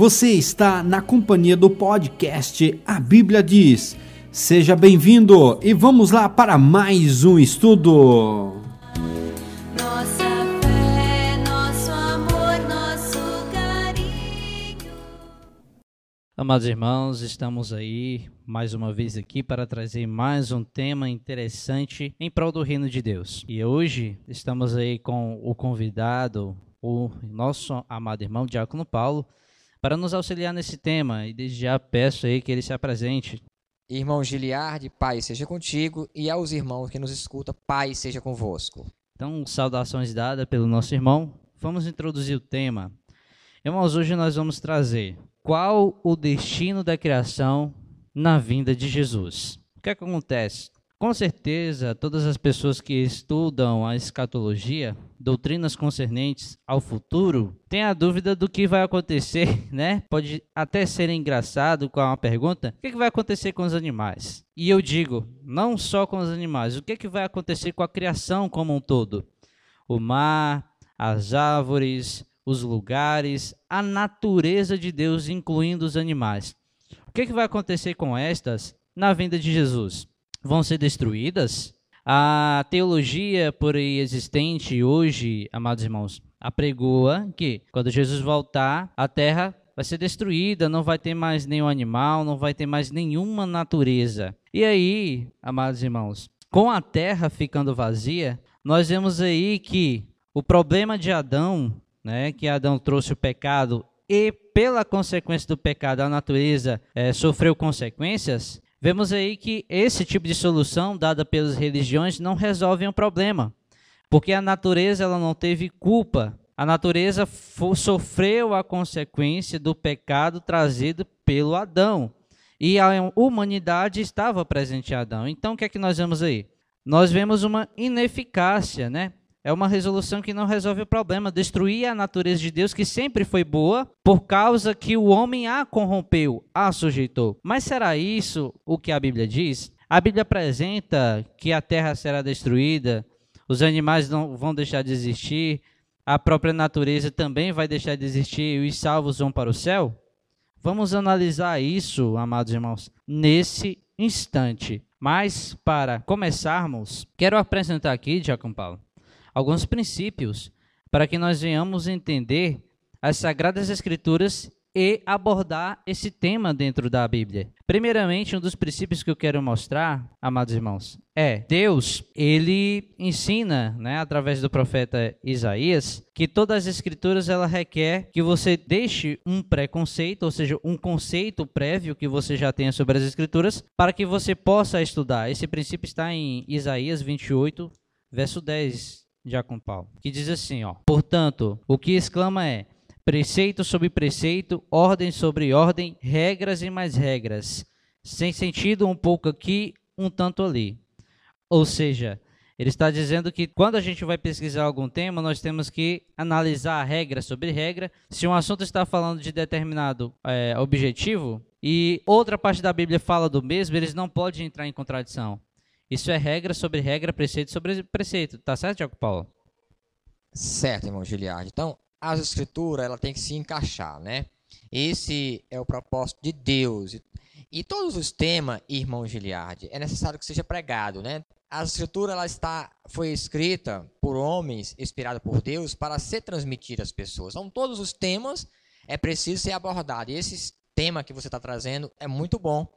Você está na companhia do podcast A Bíblia Diz. Seja bem-vindo e vamos lá para mais um estudo. Nossa fé, nosso amor, nosso carinho. Amados irmãos, estamos aí mais uma vez aqui para trazer mais um tema interessante em prol do reino de Deus. E hoje estamos aí com o convidado, o nosso amado irmão Diácono Paulo, para nos auxiliar nesse tema. E desde já peço aí que ele se apresente. Irmão Giliardi, Pai seja contigo, e aos irmãos que nos escutam, Pai seja convosco. Então, saudações dadas pelo nosso irmão. Vamos introduzir o tema. Irmãos, hoje nós vamos trazer qual o destino da criação na vinda de Jesus. O que, é que acontece? Com certeza, todas as pessoas que estudam a escatologia, doutrinas concernentes ao futuro, têm a dúvida do que vai acontecer, né? Pode até ser engraçado com uma pergunta: o que, vai acontecer com os animais? E eu digo, não só com os animais, o que, que vai acontecer com a criação como um todo? O mar, as árvores, os lugares, a natureza de Deus, incluindo os animais. O que, que vai acontecer com estas na vinda de Jesus? Vão ser destruídas? A teologia por aí existente hoje, amados irmãos, apregoa que quando Jesus voltar, a terra vai ser destruída, não vai ter mais nenhum animal, não vai ter mais nenhuma natureza. E aí, amados irmãos, com a terra ficando vazia, nós vemos aí que o problema de Adão, né, que Adão trouxe o pecado e pela consequência do pecado a natureza é, sofreu consequências, Vemos aí que esse tipo de solução dada pelas religiões não resolve o problema, porque a natureza ela não teve culpa. A natureza sofreu a consequência do pecado trazido pelo Adão. E a humanidade estava presente em Adão. Então o que é que nós vemos aí? Nós vemos uma ineficácia, né? É uma resolução que não resolve o problema. Destruir a natureza de Deus, que sempre foi boa, por causa que o homem a corrompeu, a sujeitou. Mas será isso o que a Bíblia diz? A Bíblia apresenta que a terra será destruída, os animais não vão deixar de existir, a própria natureza também vai deixar de existir e os salvos vão para o céu? Vamos analisar isso, amados irmãos, nesse instante. Mas, para começarmos, quero apresentar aqui, Diácono Paulo, alguns princípios para que nós venhamos entender as Sagradas Escrituras e abordar esse tema dentro da Bíblia. Primeiramente, um dos princípios que eu quero mostrar, amados irmãos, é Deus, ele ensina, né, através do profeta Isaías, que todas as escrituras ela requer que você deixe um preconceito, ou seja, um conceito prévio que você já tenha sobre as escrituras, para que você possa estudar. Esse princípio está em Isaías 28, verso 10 Diácono Paulo, que diz assim, ó: "Portanto, o que exclama é: preceito sobre preceito, ordem sobre ordem, regras e mais regras, sem sentido um pouco aqui, um tanto ali." Ou seja, ele está dizendo que quando a gente vai pesquisar algum tema, nós temos que analisar regra sobre regra. Se um assunto está falando de determinado é, objetivo e outra parte da Bíblia fala do mesmo, eles não podem entrar em contradição. Isso é regra sobre regra, preceito sobre preceito. Tá certo, Tiago Paulo? Certo, irmão Giliardi. Então, a escritura ela tem que se encaixar, né? Esse é o propósito de Deus. E todos os temas, irmão Giliardi, é necessário que seja pregado, né? A escritura ela está foi escrita por homens, inspirada por Deus, para ser transmitida às pessoas. Então, todos os temas é preciso ser abordado. E esse tema que você está trazendo é muito bom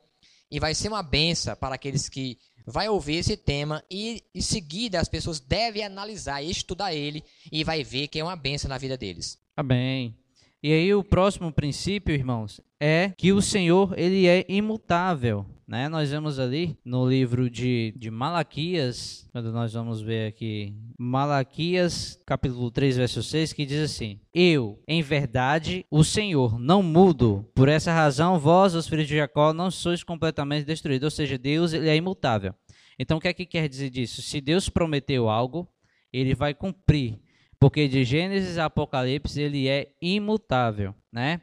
e vai ser uma benção para aqueles que vai ouvir esse tema e em seguida as pessoas devem analisar e estudar ele e vai ver que é uma benção na vida deles. Amém. E aí o próximo princípio, irmãos, é que o Senhor ele é imutável. Né? Nós vemos ali no livro de, de Malaquias, quando nós vamos ver aqui, Malaquias, capítulo 3, verso 6, que diz assim: Eu, em verdade, o Senhor, não mudo. Por essa razão, vós, os filhos de Jacó, não sois completamente destruídos. Ou seja, Deus ele é imutável. Então, o que é que quer dizer disso? Se Deus prometeu algo, ele vai cumprir porque de Gênesis a Apocalipse ele é imutável, né?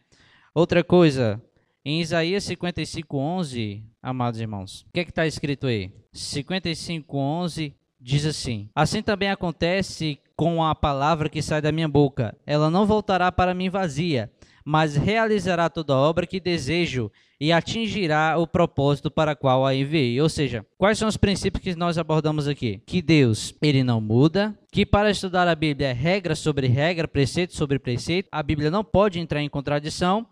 Outra coisa, em Isaías 55:11, amados irmãos, o que é que está escrito aí? 55:11 diz assim: Assim também acontece com a palavra que sai da minha boca, ela não voltará para mim vazia, mas realizará toda obra que desejo e atingirá o propósito para qual a enviei. Ou seja, quais são os princípios que nós abordamos aqui? Que Deus, ele não muda, que para estudar a Bíblia é regra sobre regra, preceito sobre preceito, a Bíblia não pode entrar em contradição,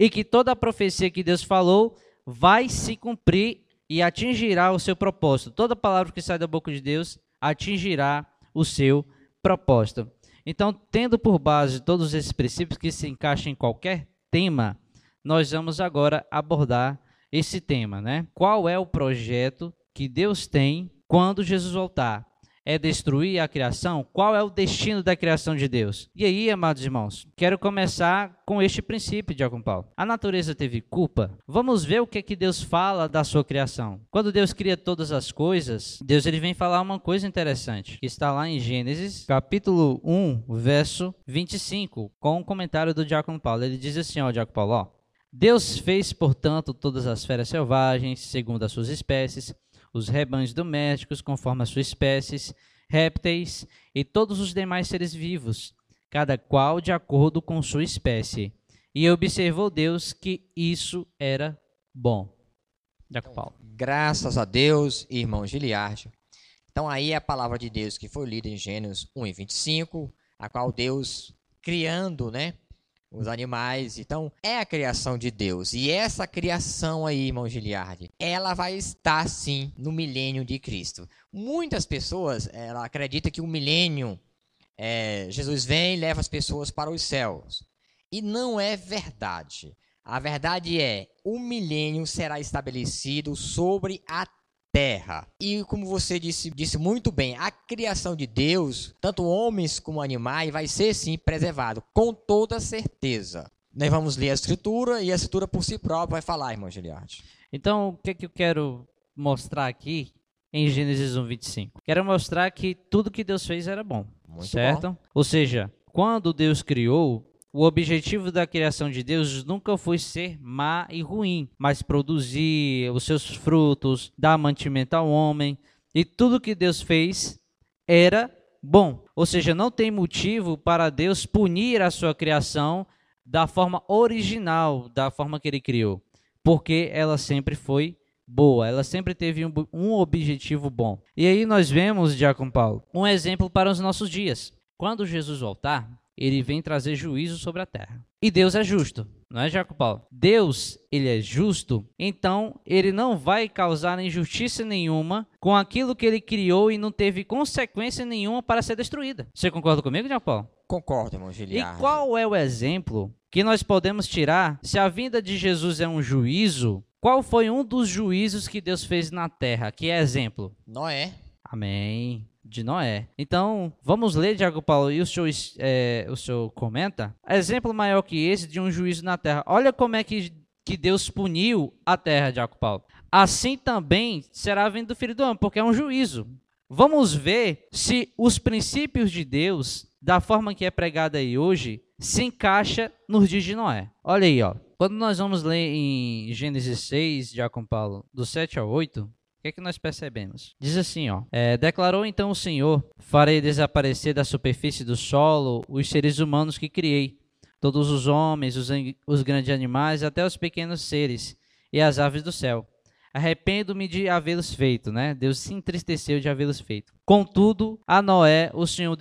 e que toda a profecia que Deus falou vai se cumprir e atingirá o seu propósito. Toda palavra que sai da boca de Deus atingirá o seu propósito. Então, tendo por base todos esses princípios que se encaixam em qualquer tema, nós vamos agora abordar esse tema, né? Qual é o projeto que Deus tem quando Jesus voltar? É destruir a criação? Qual é o destino da criação de Deus? E aí, amados irmãos, quero começar com este princípio, Diácono Paulo. A natureza teve culpa? Vamos ver o que é que Deus fala da sua criação. Quando Deus cria todas as coisas, Deus ele vem falar uma coisa interessante, que está lá em Gênesis, capítulo 1, verso 25, com um comentário do Diácono Paulo. Ele diz assim, ó, Diácono Paulo, ó, Deus fez, portanto, todas as feras selvagens, segundo as suas espécies, os rebanhos domésticos, conforme as suas espécies, répteis e todos os demais seres vivos, cada qual de acordo com sua espécie. E observou Deus que isso era bom. Jacob Paulo. Graças a Deus, irmão Giliard. Então aí é a palavra de Deus que foi lida em Gênesis 1 e 25, a qual Deus criando, né, os animais. Então, é a criação de Deus. E essa criação aí, irmão Giliard, ela vai estar sim no milênio de Cristo. Muitas pessoas, ela acredita que o milênio é, Jesus vem e leva as pessoas para os céus. E não é verdade. A verdade é, o milênio será estabelecido sobre a terra. E como você disse, disse muito bem, a criação de Deus, tanto homens como animais, vai ser sim preservado, com toda certeza. Nós vamos ler a escritura e a escritura por si própria vai falar, irmão Giliard. Então, o que, é que eu quero mostrar aqui em Gênesis 1, 25? Quero mostrar que tudo que Deus fez era bom, Muito certo? Ou seja, quando Deus criou, o objetivo da criação de Deus nunca foi ser má e ruim, mas produzir os seus frutos, dar mantimento ao homem. E tudo que Deus fez era bom. Ou seja, não tem motivo para Deus punir a sua criação da forma original, da forma que ele criou, porque ela sempre foi boa, ela sempre teve um, um objetivo bom. E aí nós vemos, Diácono Paulo, um exemplo para os nossos dias. Quando Jesus voltar, ele vem trazer juízo sobre a terra. E Deus é justo, não é, Jacob Paulo? Deus, ele é justo, então ele não vai causar injustiça nenhuma com aquilo que ele criou e não teve consequência nenhuma para ser destruída. Você concorda comigo, Jacob Paulo? Concordo, irmão E Giliard. qual é o exemplo que nós podemos tirar se a vinda de Jesus é um juízo? Qual foi um dos juízos que Deus fez na terra? Que é exemplo? Noé. Amém. De Noé. Então, vamos ler, Diago Paulo, e o senhor, é, o senhor comenta. Exemplo maior que esse de um juízo na terra. Olha como é que, que Deus puniu a terra, Diago Paulo. Assim também será a vinda do Filho do Homem, porque é um juízo. Vamos ver se os princípios de Deus, da forma que é pregada aí hoje, se encaixa nos dias de Noé. Olha aí, ó. Quando nós vamos ler em Gênesis 6, Diácono Paulo, do 7 ao 8, o que é que nós percebemos? Diz assim, ó. é, Declarou então o Senhor: Farei desaparecer da superfície do solo os seres humanos que criei, todos os homens, os, os grandes animais, até os pequenos seres e as aves do céu. Arrependo-me de havê-los feito, né? Deus se entristeceu de havê-los feito. Contudo, a Noé o Senhor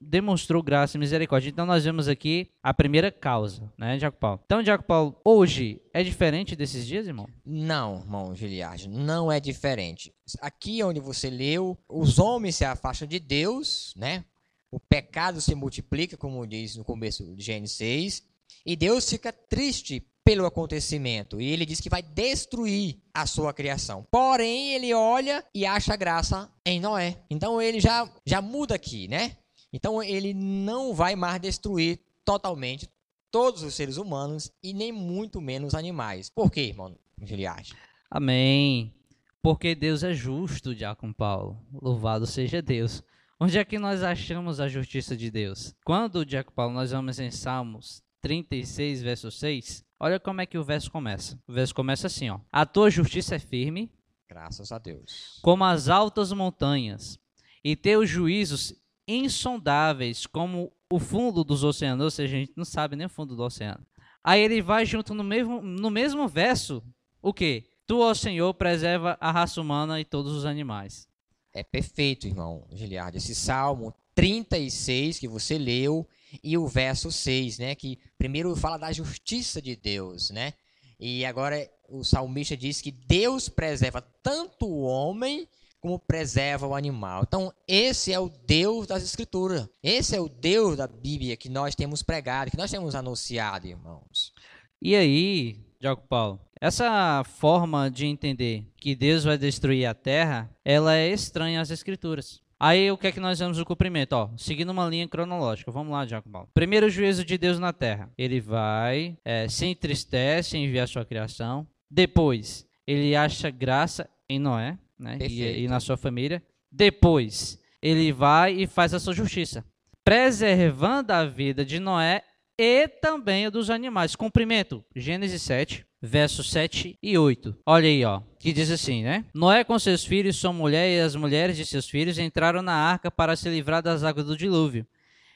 demonstrou graça e misericórdia. Então nós vemos aqui a primeira causa, né, Diaco Paulo? Então, Diaco Paulo, hoje é diferente desses dias, irmão? Não, irmão Giliard, não é diferente. Aqui onde você leu, os homens se afastam de Deus, né? O pecado se multiplica, como diz no começo de Gênesis 6, e Deus fica triste pelo acontecimento, e ele diz que vai destruir a sua criação. Porém, ele olha e acha graça em Noé. Então ele já já muda aqui, né? Então ele não vai mais destruir totalmente todos os seres humanos e nem muito menos animais. Por quê, irmão Giliard? Amém. Porque Deus é justo, Diácono Paulo. Louvado seja Deus. Onde é que nós achamos a justiça de Deus? Quando, Diácono Paulo, nós vamos em Salmos 36, verso 6, olha como é que o verso começa. O verso começa assim, ó. A tua justiça é firme Graças a Deus. como as altas montanhas, e teus juízos insondáveis como o fundo dos oceanos, ou seja, a gente não sabe nem o fundo do oceano. Aí ele vai junto no mesmo, no mesmo verso, o quê? Tu, ó Senhor, preserva a raça humana e todos os animais. É perfeito, irmão Giliardo. Esse Salmo 36 que você leu e o verso 6, né? Que primeiro fala da justiça de Deus, né? E agora o salmista diz que Deus preserva tanto o homem como preserva o animal. Então, esse é o Deus das Escrituras. Esse é o Deus da Bíblia que nós temos pregado, que nós temos anunciado, irmãos. E aí, Diogo Paulo, essa forma de entender que Deus vai destruir a terra, ela é estranha às Escrituras. Aí o que é que nós vemos o cumprimento? Ó, seguindo uma linha cronológica. Vamos lá, Diogo Paulo. Primeiro juízo de Deus na terra. Ele vai, é, se entristece em enviar sua criação. Depois, ele acha graça em Noé né, e, e na sua família. Depois, ele vai e faz a sua justiça, preservando a vida de Noé e também a dos animais. Cumprimento, Gênesis 7, versos 7 e 8. Olha aí, ó, que diz assim, né? Noé com seus filhos, sua mulher e as mulheres de seus filhos entraram na arca para se livrar das águas do dilúvio.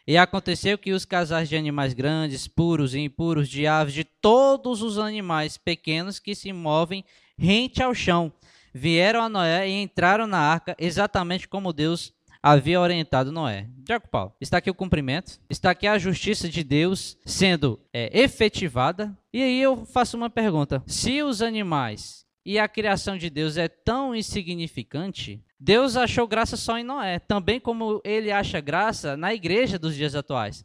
E aconteceu que os casais de animais grandes, puros e impuros, de aves, de todos os animais pequenos que se movem rente ao chão, vieram a Noé e entraram na arca, exatamente como Deus havia orientado Noé. Diaco Paulo, está aqui o cumprimento, está aqui a justiça de Deus sendo é, efetivada. E aí eu faço uma pergunta: se os animais e a criação de Deus é tão insignificante, Deus achou graça só em Noé, também como ele acha graça na igreja dos dias atuais.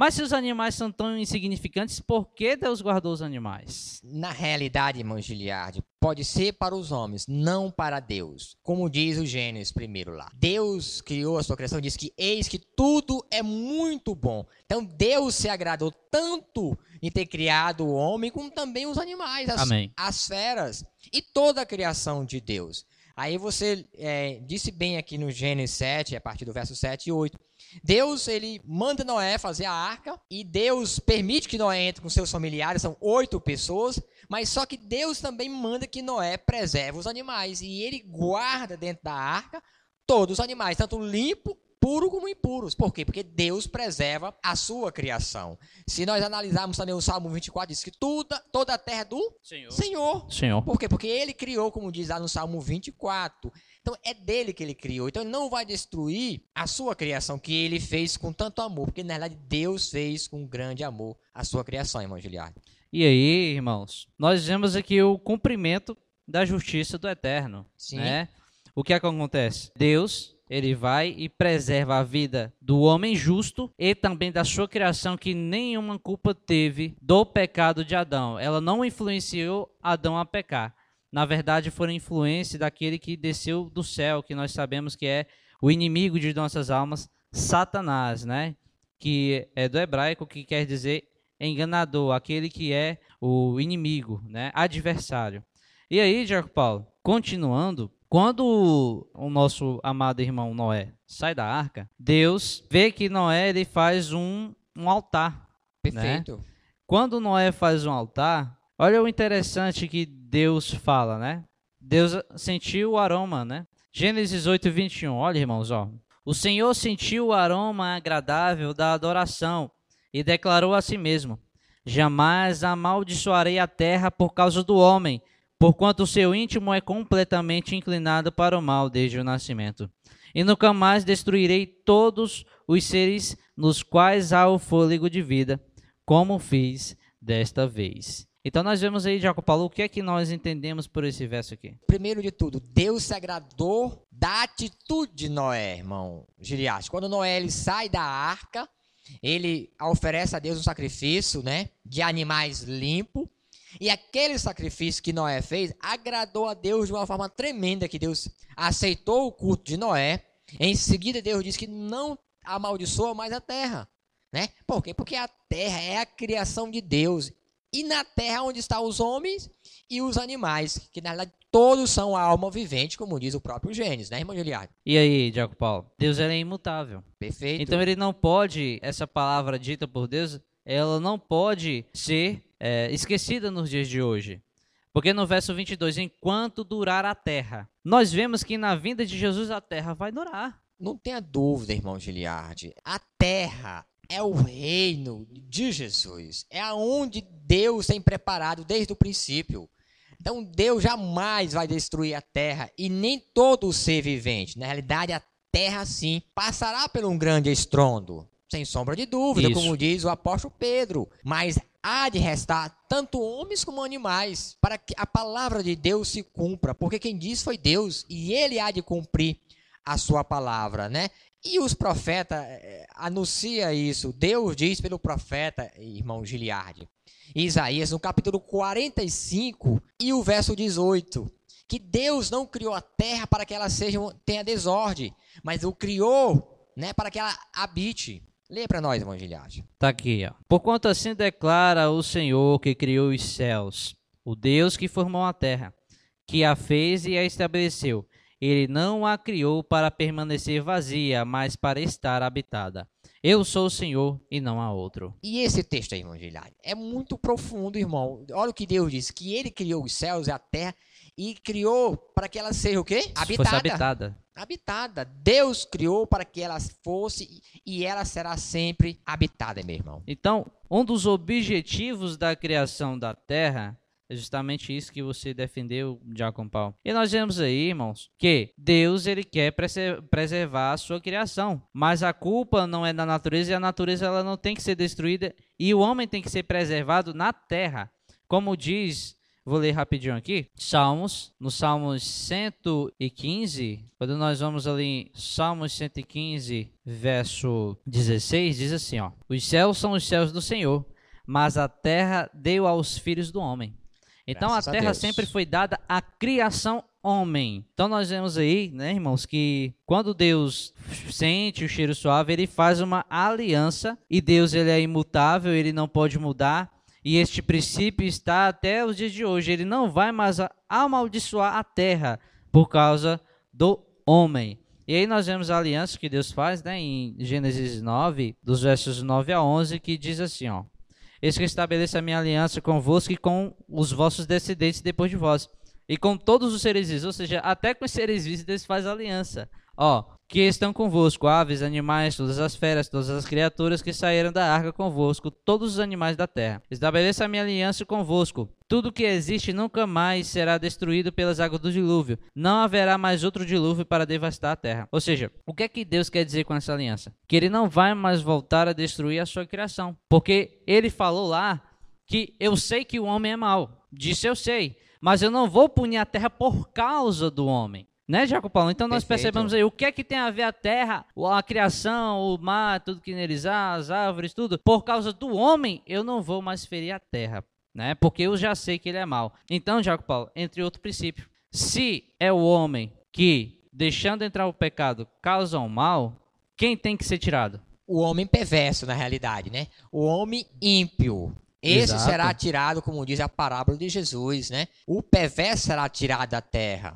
Mas se os animais são tão insignificantes, por que Deus guardou os animais? Na realidade, irmão Giliardi, pode ser para os homens, não para Deus. Como diz o Gênesis primeiro lá. Deus criou a sua criação, diz que eis que tudo é muito bom. Então Deus se agradou tanto em ter criado o homem, como também os animais, as, Amém. as feras e toda a criação de Deus. Aí você é, disse bem aqui no Gênesis 7, a partir do verso 7 e 8. Deus, ele manda Noé fazer a arca e Deus permite que Noé entre com seus familiares, são oito pessoas, mas só que Deus também manda que Noé preserve os animais e ele guarda dentro da arca todos os animais, tanto limpo, puro como impuros. Por quê? Porque Deus preserva a sua criação. Se nós analisarmos também o Salmo 24, diz que toda, toda a terra é do Senhor. Senhor. Senhor. Por quê? Porque ele criou, como diz lá no Salmo 24. Então é dele que ele criou. Então ele não vai destruir a sua criação que ele fez com tanto amor. Porque na verdade Deus fez com grande amor a sua criação, irmão Giliardo. E aí, irmãos, nós vemos aqui o cumprimento da justiça do eterno. Sim. Né? O que é que acontece? Deus, ele vai e preserva a vida do homem justo e também da sua criação que nenhuma culpa teve do pecado de Adão. Ela não influenciou Adão a pecar. Na verdade, foi a influência daquele que desceu do céu, que nós sabemos que é o inimigo de nossas almas, Satanás, né? Que é do hebraico, que quer dizer enganador, aquele que é o inimigo, né? Adversário. E aí, Jaco Paulo, continuando, quando o nosso amado irmão Noé sai da arca, Deus vê que Noé ele faz um, um altar. Perfeito. Quando Noé faz um altar, olha o interessante que Deus fala, né? Deus sentiu o aroma, né? Gênesis 8, 21. Olha, irmãos, ó. O Senhor sentiu o aroma agradável da adoração e declarou a si mesmo: Jamais amaldiçoarei a terra por causa do homem, porquanto o seu íntimo é completamente inclinado para o mal desde o nascimento. E nunca mais destruirei todos os seres nos quais há o fôlego de vida, como fiz desta vez. Então nós vemos aí, Jacob Paulo, o que é que nós entendemos por esse verso aqui? Primeiro de tudo, Deus se agradou da atitude de Noé, irmão Giliardi. Quando Noé ele sai da arca, ele oferece a Deus um sacrifício, né, de animais limpo. E aquele sacrifício que Noé fez agradou a Deus de uma forma tremenda, que Deus aceitou o culto de Noé. Em seguida, Deus disse que não amaldiçoa mais a terra. Né? Por quê? Porque a terra é a criação de Deus. E na terra onde estão os homens e os animais, que na verdade todos são a alma vivente, como diz o próprio Gênesis, né, irmão Giliardo? E aí, Jacob Paulo? Deus é imutável. Perfeito. Então ele não pode, essa palavra dita por Deus, ela não pode ser é, esquecida nos dias de hoje. Porque no verso 22, enquanto durar a terra, nós vemos que na vinda de Jesus a terra vai durar. Não tenha dúvida, irmão Giliardi. A terra é o reino de Jesus. É aonde Deus tem preparado desde o princípio. Então Deus jamais vai destruir a terra e nem todo ser vivente. Na realidade, a terra sim passará por um grande estrondo, sem sombra de dúvida, Isso. como diz o apóstolo Pedro. Mas há de restar tanto homens como animais, para que a palavra de Deus se cumpra, porque quem diz foi Deus e ele há de cumprir a sua palavra, né? E os profetas eh, anuncia isso. Deus diz pelo profeta, irmão Giliardi, Isaías, no capítulo 45 e o verso 18, que Deus não criou a terra para que ela seja tenha desordem, mas o criou, né, para que ela habite. Leia para nós, irmão Giliardi. Tá aqui, ó. Porquanto assim declara o Senhor que criou os céus, o Deus que formou a terra, que a fez e a estabeleceu. Ele não a criou para permanecer vazia, mas para estar habitada. Eu sou o Senhor e não há outro. E esse texto aí, irmão é muito profundo, irmão. Olha o que Deus diz, que ele criou os céus e a terra e criou para que ela seja o quê? Se fosse habitada. Habitada. Deus criou para que ela fosse e ela será sempre habitada, meu irmão. Então, um dos objetivos da criação da terra é justamente isso que você defendeu, Diácono Paulo. E nós vemos aí, irmãos, que Deus ele quer prese- preservar a sua criação, mas a culpa não é da natureza e a natureza ela não tem que ser destruída e o homem tem que ser preservado na terra. Como diz, vou ler rapidinho aqui, Salmos, no Salmos 115, quando nós vamos ali em Salmos 115, verso 16, diz assim, ó: Os céus são os céus do Senhor, mas a terra deu aos filhos do homem. Então Graças a a terra Deus. sempre foi dada à criação homem. Então nós vemos aí, né, irmãos, que quando Deus sente o cheiro suave, ele faz uma aliança e Deus ele é imutável, ele não pode mudar. E este princípio está até os dias de hoje. Ele não vai mais amaldiçoar a terra por causa do homem. E aí nós vemos a aliança que Deus faz, né, em Gênesis 9, dos versos 9 a 11, que diz assim, ó: Eis que estabeleço a minha aliança convosco e com os vossos descendentes depois de vós, e com todos os seres vivos, ou seja, até com os seres vivos Deus faz aliança. Ó, que estão convosco, aves, animais, todas as feras, todas as criaturas que saíram da arca convosco, todos os animais da terra. Estabeleça a minha aliança convosco. Tudo que existe nunca mais será destruído pelas águas do dilúvio. Não haverá mais outro dilúvio para devastar a terra. Ou seja, o que é que Deus quer dizer com essa aliança? Que ele não vai mais voltar a destruir a sua criação. Porque ele falou lá que eu sei que o homem é mau. Disse eu sei. Mas eu não vou punir a terra por causa do homem. Né, Jacob Paulo? Então nós Perfeito. percebemos aí o que é que tem a ver a terra, a criação, o mar, tudo que neles há, as árvores, tudo. Por causa do homem, eu não vou mais ferir a terra, né? Porque eu já sei que ele é mau. Então, Jacob Paulo, entre outro princípio, se é o homem que, deixando entrar o pecado, causa o mal, quem tem que ser tirado? O homem perverso, na realidade, né? O homem ímpio. Esse Exato. será tirado, como diz a parábola de Jesus, né? O perverso será tirado da terra.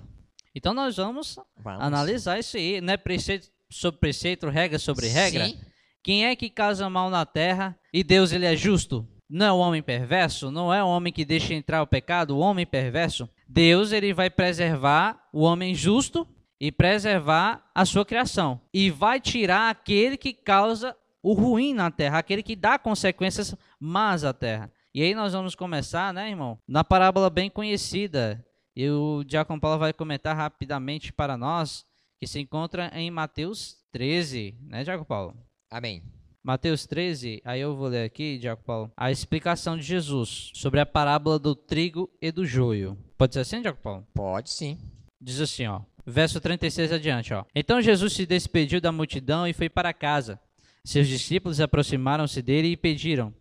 Então nós vamos Vamos. analisar isso aí, né? Preceito sobre preceito, regra sobre regra. Sim. Quem é que causa mal na terra e Deus ele é justo? Não é o homem perverso? Não é o homem que deixa entrar o pecado? O homem perverso? Deus ele vai preservar o homem justo e preservar a sua criação. E vai tirar aquele que causa o ruim na terra, aquele que dá consequências más à terra. E aí nós vamos começar, né, irmão? Na parábola bem conhecida. E o Diácono Paulo vai comentar rapidamente para nós, que se encontra em Mateus 13, né, Diácono Paulo? Amém. Mateus 13, aí eu vou ler aqui, Diácono Paulo, a explicação de Jesus sobre a parábola do trigo e do joio. Pode ser assim, Diácono Paulo? Pode sim. Diz assim, ó, verso 36 adiante, ó. Então Jesus se despediu da multidão e foi para casa. Seus discípulos aproximaram-se dele e pediram: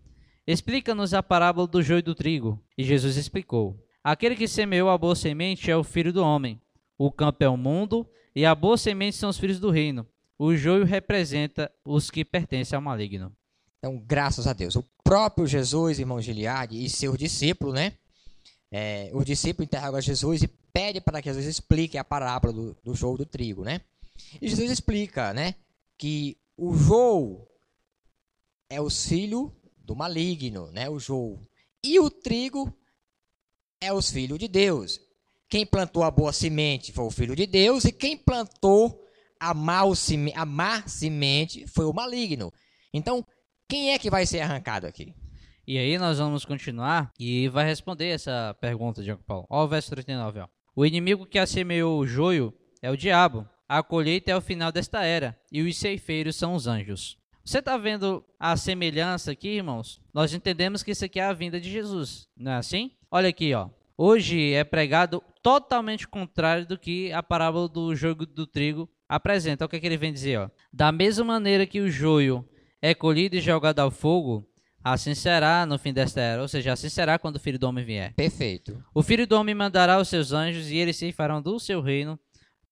Explica-nos a parábola do joio e do trigo. E Jesus explicou: Aquele que semeou a boa semente é o filho do homem. O campo é o mundo, e a boa semente são os filhos do reino. O joio representa os que pertencem ao maligno. Então, graças a Deus. O próprio Jesus, irmão Giliardi, e seus discípulos, né? É, os discípulos interrogam Jesus e pedem para que Jesus explique a parábola do, do joio do trigo, né? E Jesus explica, né? Que o joio é o filho do maligno, né? O joio. E o trigo é os filhos de Deus. Quem plantou a boa semente foi o filho de Deus e quem plantou a, seme- a má semente foi o maligno. Então, Quem é que vai ser arrancado aqui? E aí nós vamos continuar e vai responder essa pergunta, Diaco Paulo. Ó o verso 39, ó. O inimigo que assemeou o joio é o diabo. A colheita é o final desta era, e os ceifeiros são os anjos. Você está vendo a semelhança aqui, irmãos? Nós entendemos que isso aqui é a vinda de Jesus, não é assim? Olha aqui, ó. Hoje é pregado totalmente contrário do que a parábola do joio do trigo apresenta. O que, é que ele vem dizer, ó? Da mesma maneira que o joio é colhido e jogado ao fogo, assim será no fim desta era, ou seja, assim será quando o filho do homem vier. Perfeito. O filho do homem mandará os seus anjos e eles se farão do seu reino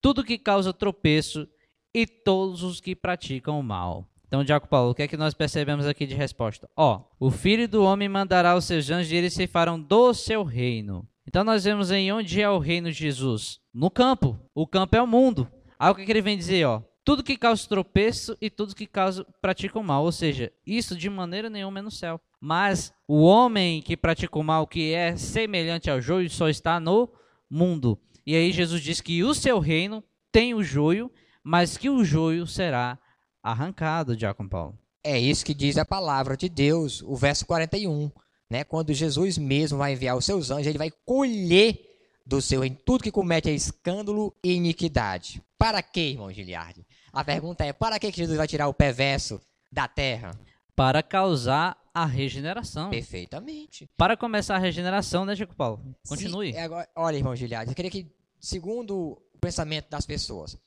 tudo que causa tropeço e todos os que praticam o mal. Então, Diaco Paulo, o que é que nós percebemos aqui de resposta? Ó, o filho do homem mandará os seus anjos e eles se farão do seu reino. Então, nós vemos em onde é o reino de Jesus? No campo. O campo é o mundo. Aí o que, é que ele vem dizer? Ó, tudo que causa tropeço e tudo que causa pratica o mal. Ou seja, isso de maneira nenhuma é no céu. Mas o homem que pratica o mal, que é semelhante ao joio, só está no mundo. E aí Jesus diz que o seu reino tem o joio, mas que o joio será arrancado, Diácono Paulo. É isso que diz a palavra de Deus, o verso 41. Né? Quando Jesus mesmo vai enviar os seus anjos, ele vai colher do seu reino tudo que comete é escândalo e iniquidade. Para quê, irmão Giliardi? A pergunta é: para que Jesus vai tirar o perverso da terra? Para causar a regeneração. Perfeitamente. Para começar a regeneração, né, Diácono Paulo? Continue. Se- é agora- olha, irmão Giliardi, eu queria que, segundo o pensamento das pessoas,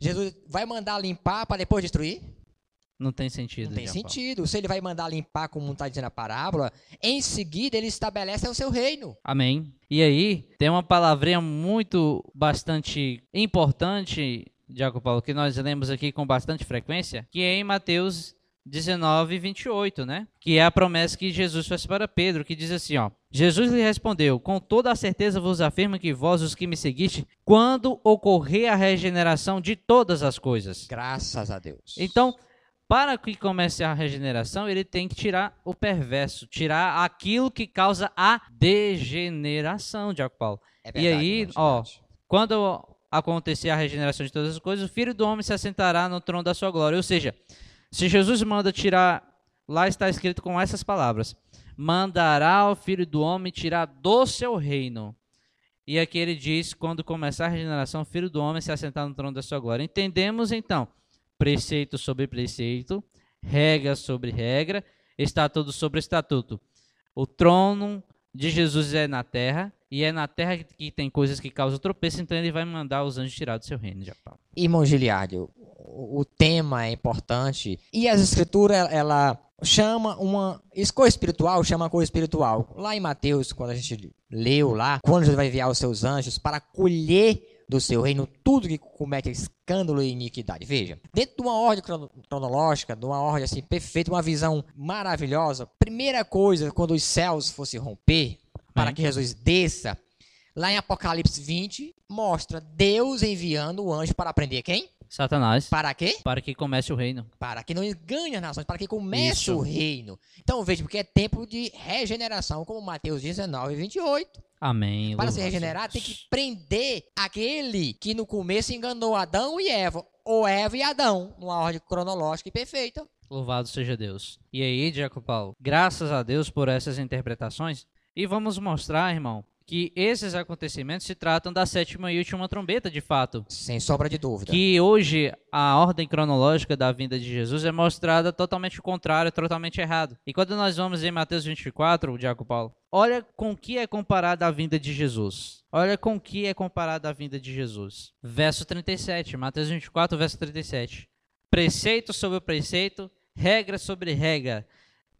Jesus vai mandar limpar para depois destruir? Não tem sentido. Não tem Diácono Paulo. sentido. Se ele vai mandar limpar, como está dizendo a parábola, em seguida ele estabelece o seu reino. Amém. E aí, tem uma palavrinha muito, bastante importante, Diácono Paulo, que nós lemos aqui com bastante frequência, que é em Mateus 19, 28, né? Que é a promessa que Jesus fez para Pedro, que diz assim, ó. Jesus lhe respondeu, com toda a certeza vos afirmo que vós, os que me seguiste, quando ocorrer a regeneração de todas as coisas. Graças a Deus. Então, para que comece a regeneração, ele tem que tirar o perverso, tirar aquilo que causa a degeneração, Diaco Paulo. É e aí, irmão ó. Quando acontecer a regeneração de todas as coisas, o filho do homem se assentará no trono da sua glória. Ou seja, se Jesus manda tirar, lá está escrito com essas palavras: mandará o filho do homem tirar do seu reino. E aqui ele diz: quando começar a regeneração, o filho do homem se assentar no trono da sua glória. Entendemos então preceito sobre preceito, regra sobre regra, estatuto sobre estatuto. O trono de Jesus é na terra, e é na terra que- que tem coisas que causam tropeço, então ele vai mandar os anjos tirar do seu reino. Paulo. Irmão Giliardi, o, tema é importante e as escrituras ela- chama uma escolha espiritual, chama coisa espiritual. Lá em Mateus, quando a gente leu lá, quando Jesus vai enviar os seus anjos para colher do seu reino tudo que comete escândalo e iniquidade. Veja, dentro de uma ordem crono- cronológica, de uma ordem assim perfeita, uma visão maravilhosa, primeira coisa, quando os céus fossem romper, para Amém. que Jesus desça, lá em Apocalipse 20, mostra Deus enviando o anjo para prender quem? Satanás, Para quê? para que comece o reino. Para que não engane as nações, para que comece Isso. o reino. Então veja, porque é tempo de regeneração, como Mateus 19, 28. Amém. Para se regenerar, tem que prender aquele que no começo enganou Adão e Eva, ou Eva e Adão, numa ordem cronológica e perfeita. Louvado seja Deus. E aí, Diaco Paulo, graças a Deus por essas interpretações. E vamos mostrar, irmão, que esses acontecimentos se tratam da sétima e última trombeta, de fato. Sem sombra de dúvida. Que hoje a ordem cronológica da vinda de Jesus é mostrada totalmente contrária, totalmente errado. E quando nós vamos em Mateus 24, Diaco Paulo, olha com que é comparada a vinda de Jesus. Olha com que é comparada a vinda de Jesus. Verso 37, Mateus 24, verso 37. Preceito sobre preceito, regra sobre regra.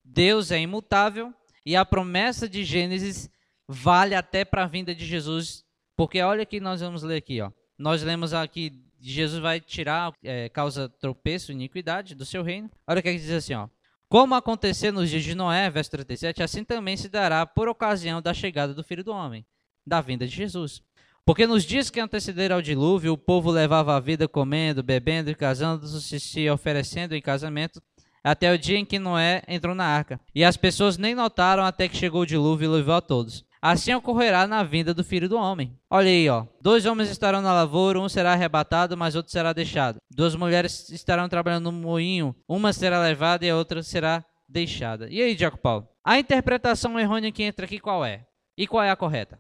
Deus é imutável e a promessa de Gênesis vale até para a vinda de Jesus. Porque olha que nós vamos ler aqui, ó. Nós lemos aqui Jesus vai tirar é, causa tropeço, iniquidade do seu reino. Olha o que, é que diz assim, ó. Como aconteceu nos dias de Noé, verso 37, assim também se dará por ocasião da chegada do Filho do Homem, da vinda de Jesus. Porque nos dias que antecederam ao dilúvio, o povo levava a vida comendo, bebendo e casando-se, se oferecendo em casamento, até o dia em que Noé entrou na arca. E as pessoas nem notaram até que chegou o dilúvio e levou a todos. Assim ocorrerá na vinda do Filho do Homem. Olha aí, ó. Dois homens estarão na lavoura, um será arrebatado, mas outro será deixado. Duas mulheres estarão trabalhando no moinho, uma será levada e a outra será deixada. E aí, Diaco Paulo? A interpretação errônea que entra aqui qual é? E qual é a correta?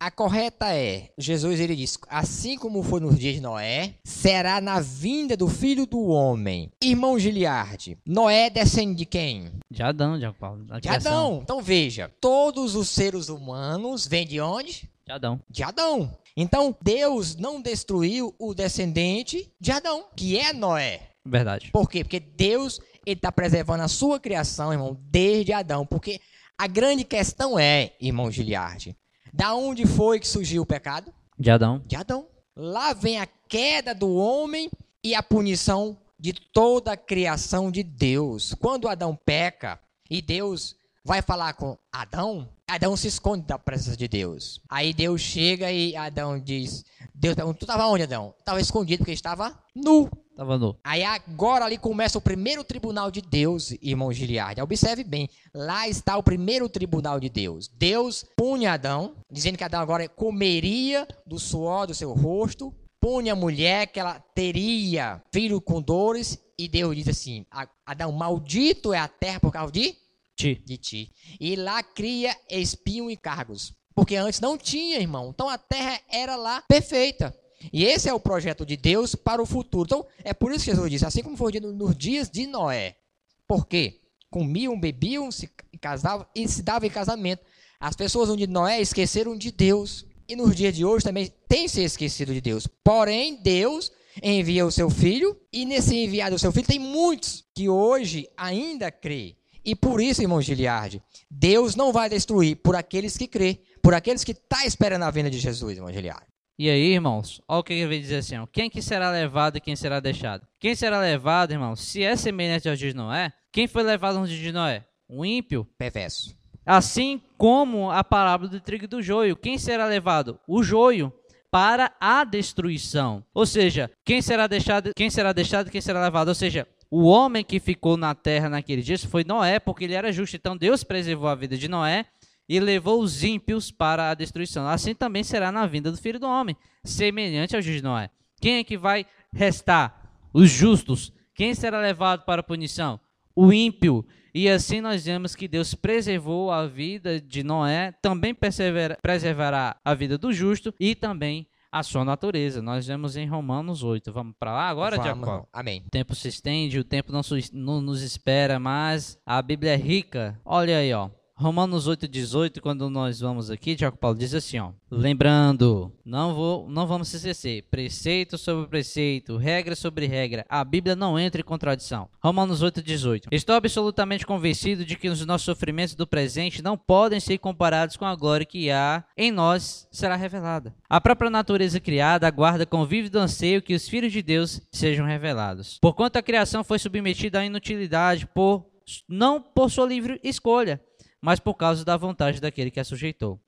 A correta é, Jesus ele diz, assim como foi nos dias de Noé, será na vinda do Filho do Homem. Irmão Giliardi, Noé descende de quem? De Adão, Diaco Paulo. De. Adão. Então veja, todos os seres humanos vêm de onde? De Adão. De Adão. Então Deus não destruiu o descendente de Adão, que é Noé. Verdade. Por quê? Porque Deus está preservando a sua criação, irmão, desde Adão. Porque a grande questão é, irmão Giliardi, da onde foi que surgiu o pecado? De Adão. De Adão. Lá vem a queda do homem e a punição de toda a criação de Deus. Quando Adão peca e Deus vai falar com Adão, Adão se esconde da presença de Deus. Aí Deus chega e Adão diz: Deus, tu estava onde, Adão? Estava escondido porque estava nu. Tava nu. Aí agora ali começa o primeiro tribunal de Deus, irmão Giliardi. Observe bem, lá está o primeiro tribunal de Deus. Deus pune Adão, dizendo que Adão agora comeria do suor do seu rosto, pune a mulher que ela teria filho com dores, e Deus diz assim: "A- Adão, maldito é a terra por causa de, Ti. de ti. E lá cria espinho e cargos. Porque antes não tinha, irmão. Então a terra era lá perfeita. E esse é o projeto de Deus para o futuro. Então, é por isso que Jesus disse, assim como foi dito nos dias de Noé. Por quê? Comiam, bebiam, se casavam e se davam em casamento. As pessoas no dia de Noé esqueceram de Deus. E nos dias de hoje também tem se esquecido de Deus. Porém, Deus envia o seu filho, e nesse enviado o seu filho tem muitos que hoje ainda crê. E por isso, irmão Giliardi, Deus não vai destruir por aqueles que crê, por aqueles que estão esperando a vinda de Jesus, irmão Giliardi. E aí, irmãos, olha o que ele vai dizer assim: ó, quem que será levado e quem será deixado? Quem será levado, irmãos, se é semelhante ao de Noé, quem foi levado dia de Noé? O ímpio. Perverso. Assim como a parábola do trigo e do joio. Quem será levado? O joio para a destruição. Ou seja, quem será deixado, quem será deixado e quem será levado? Ou seja, o homem que ficou na terra naquele dia foi Noé, porque ele era justo. Então Deus preservou a vida de Noé e levou os ímpios para a destruição. Assim também será na vinda do filho do homem, semelhante ao juiz de Noé. Quem é que vai restar? Os justos. Quem será levado para a punição? O ímpio. E assim nós vemos que Deus preservou a vida de Noé, também preservará a vida do justo e também a sua natureza. Nós vemos em Romanos 8. Vamos para lá agora, Jacó? Amém. O tempo se estende, o tempo não, não nos espera, mas a Bíblia é rica. Olha aí, ó. Romanos 8,18, quando nós vamos aqui, Tiago Paulo diz assim, ó. Lembrando, não, vou, não vamos se esquecer, preceito sobre preceito, regra sobre regra, a Bíblia não entra em contradição. Romanos 8,18. Estou absolutamente convencido de que os nossos sofrimentos do presente não podem ser comparados com a glória que há em nós será revelada. A própria natureza criada aguarda com vívido anseio que os filhos de Deus sejam revelados. Porquanto a criação foi submetida à inutilidade por não por sua livre escolha, mas por causa da vontade daquele que a sujeitou.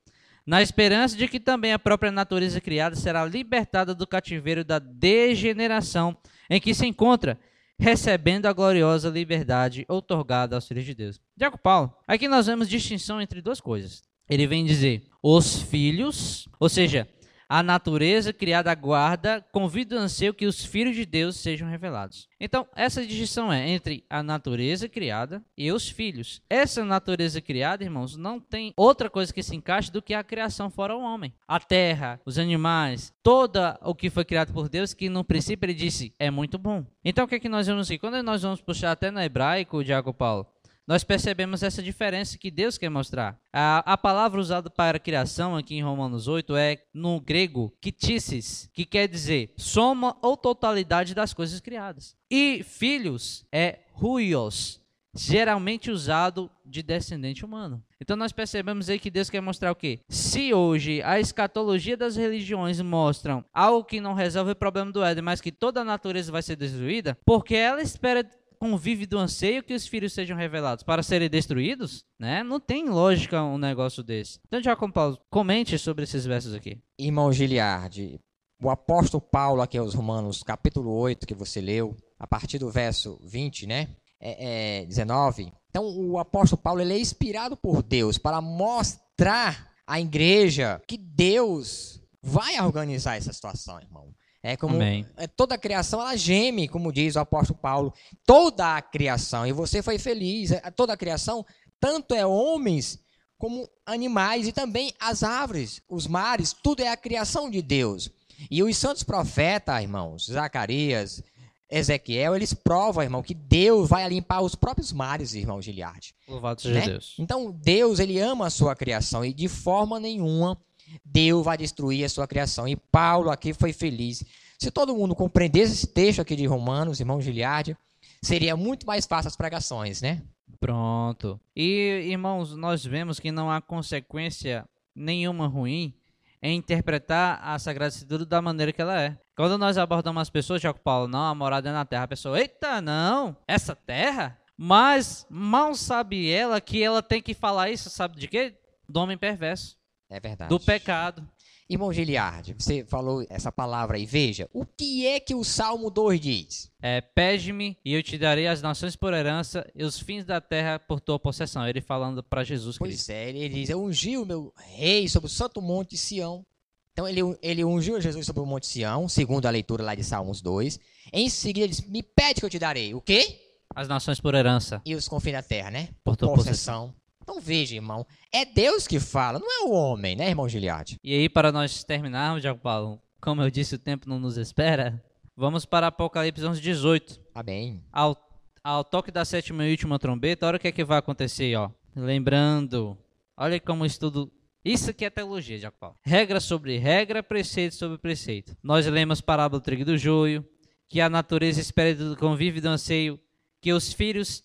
Na esperança de que também a própria natureza criada será libertada do cativeiro da degeneração em que se encontra, recebendo a gloriosa liberdade outorgada aos filhos de Deus. Diaco Paulo, aqui nós vemos distinção entre duas coisas. Ele vem dizer os filhos, ou seja, a natureza criada aguarda, convida o anseio que os filhos de Deus sejam revelados. Então, essa distinção é entre a natureza criada e os filhos. Essa natureza criada, irmãos, não tem outra coisa que se encaixe do que a criação fora o homem. A terra, os animais, toda o que foi criado por Deus, que no princípio ele disse, é muito bom. Então, o que é que nós vemos aqui? Quando nós vamos puxar até no hebraico, Diago Paulo, nós percebemos essa diferença que Deus quer mostrar. A, a palavra usada para criação aqui em Romanos 8 é no grego ktisis, que quer dizer soma ou totalidade das coisas criadas. E filhos é huios, geralmente usado de descendente humano. Então nós percebemos aí que Deus quer mostrar o quê? Se hoje a escatologia das religiões mostram algo que não resolve o problema do Éden, mas que toda a natureza vai ser destruída, porque ela espera convive do anseio que os filhos sejam revelados para serem destruídos, né? Não tem lógica um negócio desse. Então, Jacob Paulo, comente sobre esses versos aqui. Irmão Giliardi, o apóstolo Paulo aqui aos Romanos, capítulo 8, que você leu, a partir do verso 20, né? É, é, 19. Então, o apóstolo Paulo ele é inspirado por Deus para mostrar à igreja que Deus vai organizar essa situação, irmão. É como Amém. é, toda a criação ela geme, como diz o apóstolo Paulo. Toda a criação, e você foi feliz. é, Toda a criação, tanto é homens como animais e também as árvores, os mares, tudo é a criação de Deus. E os santos profetas, irmãos, Zacarias, Ezequiel, eles provam, irmão, que Deus vai limpar os próprios mares, irmão Giliard. Louvado seja né? Deus. Então, Deus, ele ama a sua criação e de forma nenhuma Deus vai destruir a sua criação. E Paulo aqui foi feliz. Se todo mundo compreendesse esse texto aqui de Romanos, irmão Giliard, seria muito mais fácil as pregações, né? Pronto. E, irmãos, nós vemos que não há consequência nenhuma ruim em interpretar a Sagrada Escritura da maneira que ela é. Quando nós abordamos as pessoas, Jaco Paulo, não, a morada é na terra, a pessoa, eita, não, essa terra? Mas mal sabe ela que ela tem que falar isso, sabe de quê? Do homem perverso, É verdade. do pecado. Irmão Giliard, você falou essa palavra aí. Veja, o que é que o Salmo 2 diz? É, Pede-me e eu te darei as nações por herança e os fins da terra por tua possessão. Ele falando para Jesus Cristo. Pois é, ele diz: Eu ungi o meu rei sobre o santo monte Sião. Então ele, ele ungiu Jesus sobre o monte Sião, segundo a leitura lá de Salmos 2. Em seguida ele diz: Me pede que eu te darei. O quê? As nações por herança E os confins da terra, né? por tua possessão. Possessão. Então veja, irmão. É Deus que fala, não é o homem, né, irmão Giliard? E aí, para nós terminarmos, Diago Paulo, como eu disse, o tempo não nos espera. Vamos para Apocalipse 11, 18. Amém. Ao, ao toque da sétima e última trombeta, olha o que é que vai acontecer, ó. Lembrando, olha como estudo. Isso aqui é teologia, Diago Paulo. Regra sobre regra, preceito sobre preceito. Nós lemos parábola do trigo e do joio, que a natureza espera do convívio e do anseio, que os filhos,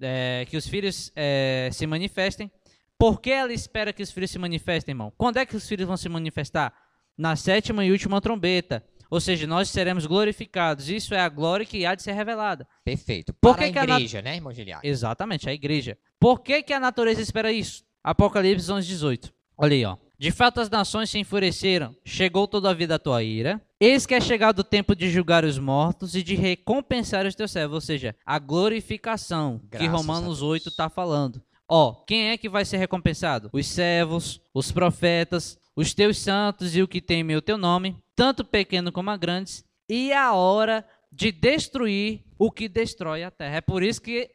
é, que os filhos é, se manifestem. Por que ela espera que os filhos se manifestem, irmão? Quando é que os filhos vão se manifestar? Na sétima e última trombeta. Ou seja, nós seremos glorificados. Isso é a glória que há de ser revelada. Perfeito. Por Para que que a a nat- igreja, né, irmão Giliard? Exatamente, a igreja. Por que, que a natureza espera isso? Apocalipse 11, 18. Olha aí, ó. De fato, as nações se enfureceram. Chegou todavia a tua ira. Eis que é chegado o tempo de julgar os mortos e de recompensar os teus servos. Ou seja, a glorificação que Graças a Romanos Deus. 8 está falando. Ó, quem é que vai ser recompensado? Os servos, os profetas, os teus santos e o que teme o teu nome, tanto pequeno como a grandes, e a hora de destruir o que destrói a terra. É por isso que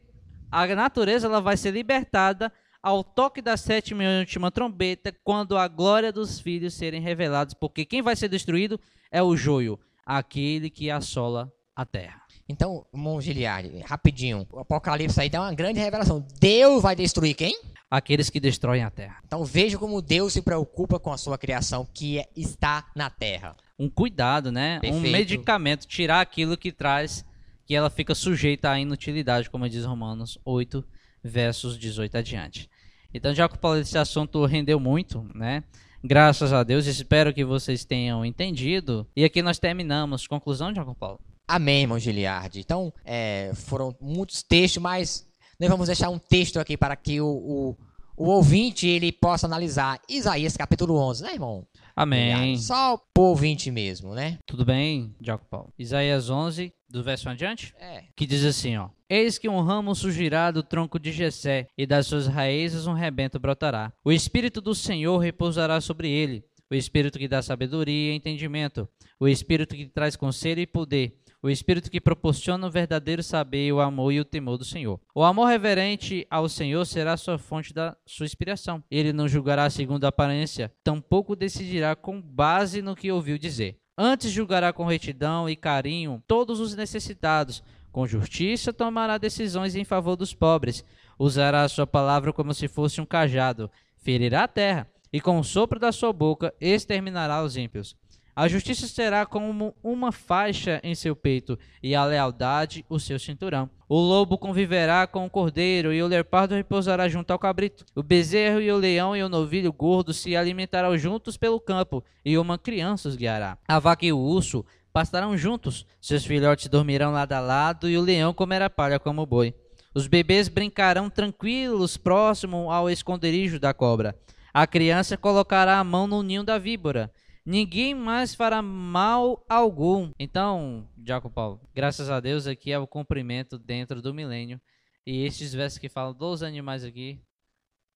a natureza ela vai ser libertada ao toque da sétima e última trombeta, quando a glória dos filhos serem revelados, porque quem vai ser destruído é o joio, aquele que assola a terra. Então, irmão Giliard, rapidinho. O Apocalipse aí dá uma grande revelação. Deus vai destruir quem? Aqueles que destroem a terra. Então veja como Deus se preocupa com a sua criação que é- está na terra. Um cuidado, né? Um Perfeito. medicamento, tirar aquilo que traz, que ela fica sujeita à inutilidade, como diz Romanos 8, versos 18 adiante. Então, já que esse assunto rendeu muito, né? Graças a Deus, espero que vocês tenham entendido. E aqui nós terminamos. Conclusão, Jacob Paulo? Amém, irmão Giliard. Então, é, foram muitos textos, mas nós vamos deixar um texto aqui para que o, o, o ouvinte ele possa analisar. Isaías capítulo 11, né, irmão? Amém. Só pro ouvinte mesmo, né? Tudo bem, Jacob Paulo? Isaías 11, do verso adiante? É. que diz assim, ó: Eis que um ramo surgirá do tronco de Jessé, e das suas raízes um rebento brotará. O espírito do Senhor repousará sobre ele, o espírito que dá sabedoria e entendimento, o espírito que traz conselho e poder, o espírito que proporciona o verdadeiro saber, o amor e o temor do Senhor. O amor reverente ao Senhor será sua fonte da sua inspiração. Ele não julgará segundo a aparência, tampouco decidirá com base no que ouviu dizer. Antes julgará com retidão e carinho todos os necessitados. Com justiça tomará decisões em favor dos pobres. Usará a sua palavra como se fosse um cajado. Ferirá a terra. E com o sopro da sua boca exterminará os ímpios. A justiça será como uma faixa em seu peito, e a lealdade o seu cinturão. O lobo conviverá com o cordeiro, e o leopardo repousará junto ao cabrito. O bezerro e o leão e o novilho gordo se alimentarão juntos pelo campo, e uma criança os guiará. A vaca e o urso pastarão juntos, seus filhotes dormirão lado a lado, e o leão comerá palha como o boi. Os bebês brincarão tranquilos próximo ao esconderijo da cobra. A criança colocará a mão no ninho da víbora. Ninguém mais fará mal algum. Então, Jacob Paulo, graças a Deus aqui é o cumprimento dentro do milênio. E estes versos que falam dos animais aqui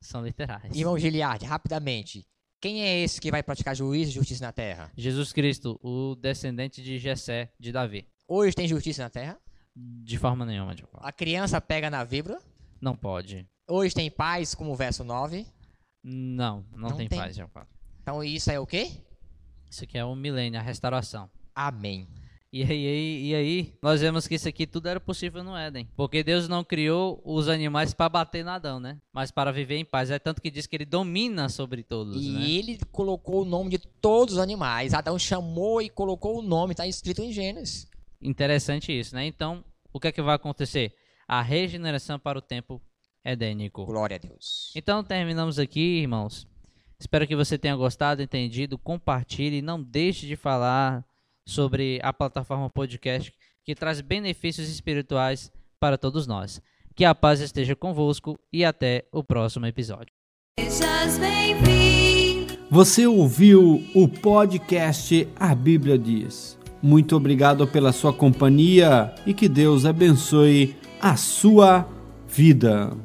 são literais. Irmão Giliard, rapidamente. Quem é esse que vai praticar juízo e justiça na terra? Jesus Cristo, o descendente de Jessé, de Davi. Hoje tem justiça na terra? De forma nenhuma, Diocão. A criança pega na vibra? Não pode. Hoje tem paz, como o verso 9. Não, não, Não tem, tem. paz, Diocão. Então isso é o quê? Isso aqui é o milênio, a restauração. Amém. E aí, e aí, e aí, nós vemos que isso aqui tudo era possível no Éden. Porque Deus não criou os animais para bater na Adão, né? Mas para viver em paz. É tanto que diz que ele domina sobre todos, E né? ele colocou o nome de todos os animais. Adão chamou e colocou o nome, está escrito em Gênesis. Interessante isso, né? Então, o que é que vai acontecer? A regeneração para o tempo edênico. Glória a Deus. Então, terminamos aqui, irmãos. Espero que você tenha gostado, entendido. Compartilhe e não deixe de falar sobre a plataforma podcast que traz benefícios espirituais para todos nós. Que a paz esteja convosco e até o próximo episódio. Você ouviu o podcast A Bíblia Diz. Muito obrigado pela sua companhia e que Deus abençoe a sua vida.